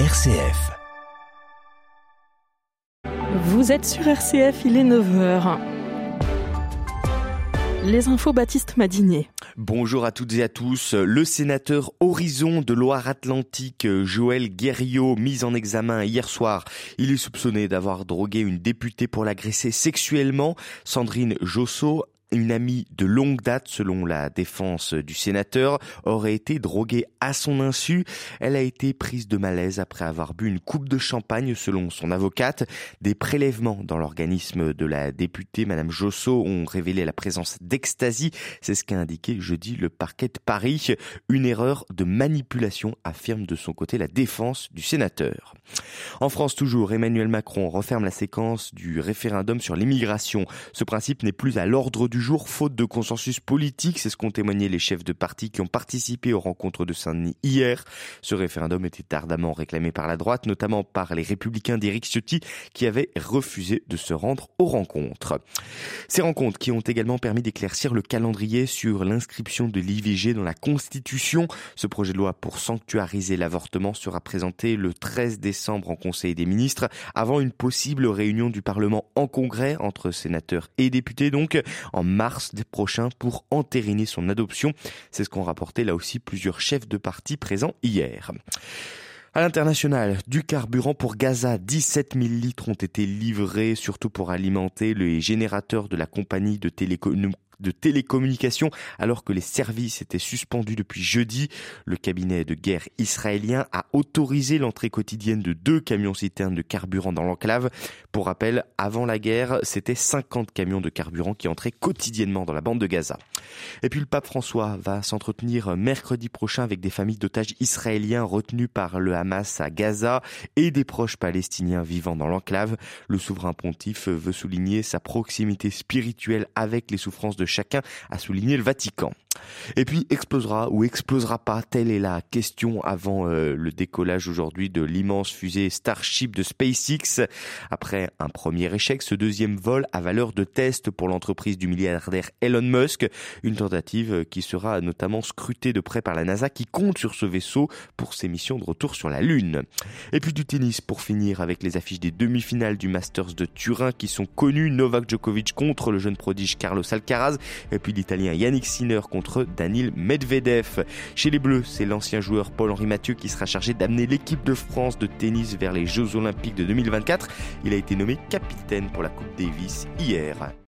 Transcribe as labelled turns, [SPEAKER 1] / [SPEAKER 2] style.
[SPEAKER 1] RCF.
[SPEAKER 2] Vous êtes sur RCF, il est 9h. Les infos Baptiste Madinier.
[SPEAKER 3] Bonjour à toutes et à tous. Le sénateur Horizon de Loire-Atlantique, Joël Guerriot, mis en examen hier soir. Il est soupçonné d'avoir drogué une députée pour l'agresser sexuellement. Sandrine Josso une amie de longue date, selon la défense du sénateur, aurait été droguée à son insu. Elle a été prise de malaise après avoir bu une coupe de champagne, selon son avocate. Des prélèvements dans l'organisme de la députée, Madame Josso, ont révélé la présence d'ecstasy. C'est ce qu'a indiqué jeudi le parquet de Paris. Une erreur de manipulation, affirme de son côté la défense du sénateur. En France toujours, Emmanuel Macron referme la séquence du référendum sur l'immigration. Ce principe n'est plus à l'ordre du jour faute de consensus politique. C'est ce qu'ont témoigné les chefs de parti qui ont participé aux rencontres de Saint-Denis hier. Ce référendum était ardemment réclamé par la droite, notamment par les républicains d'Éric Ciotti qui avaient refusé de se rendre aux rencontres. Ces rencontres qui ont également permis d'éclaircir le calendrier sur l'inscription de l'IVG dans la Constitution. Ce projet de loi pour sanctuariser l'avortement sera présenté le 13 décembre en Conseil des ministres avant une possible réunion du Parlement en congrès entre sénateurs et députés donc en mars prochain pour entériner son adoption. C'est ce qu'ont rapporté là aussi plusieurs chefs de parti présents hier. À l'international, du carburant pour Gaza, 17 000 litres ont été livrés, surtout pour alimenter les générateurs de la compagnie de télécommunications de télécommunications alors que les services étaient suspendus depuis jeudi. Le cabinet de guerre israélien a autorisé l'entrée quotidienne de deux camions citernes de carburant dans l'enclave. Pour rappel, avant la guerre, c'était 50 camions de carburant qui entraient quotidiennement dans la bande de Gaza. Et puis le pape François va s'entretenir mercredi prochain avec des familles d'otages israéliens retenus par le Hamas à Gaza et des proches palestiniens vivant dans l'enclave. Le souverain pontife veut souligner sa proximité spirituelle avec les souffrances de chacun, a souligné le Vatican. Et puis explosera ou explosera pas, telle est la question avant euh, le décollage aujourd'hui de l'immense fusée Starship de SpaceX. Après un premier échec, ce deuxième vol a valeur de test pour l'entreprise du milliardaire Elon Musk, une tentative qui sera notamment scrutée de près par la NASA qui compte sur ce vaisseau pour ses missions de retour sur la Lune. Et puis du tennis pour finir avec les affiches des demi-finales du Masters de Turin qui sont connues, Novak Djokovic contre le jeune prodige Carlos Alcaraz et puis l'Italien Yannick Sinner contre Daniel Medvedev. Chez les Bleus, c'est l'ancien joueur Paul-Henri Mathieu qui sera chargé d'amener l'équipe de France de tennis vers les Jeux Olympiques de 2024. Il a été nommé capitaine pour la Coupe Davis hier.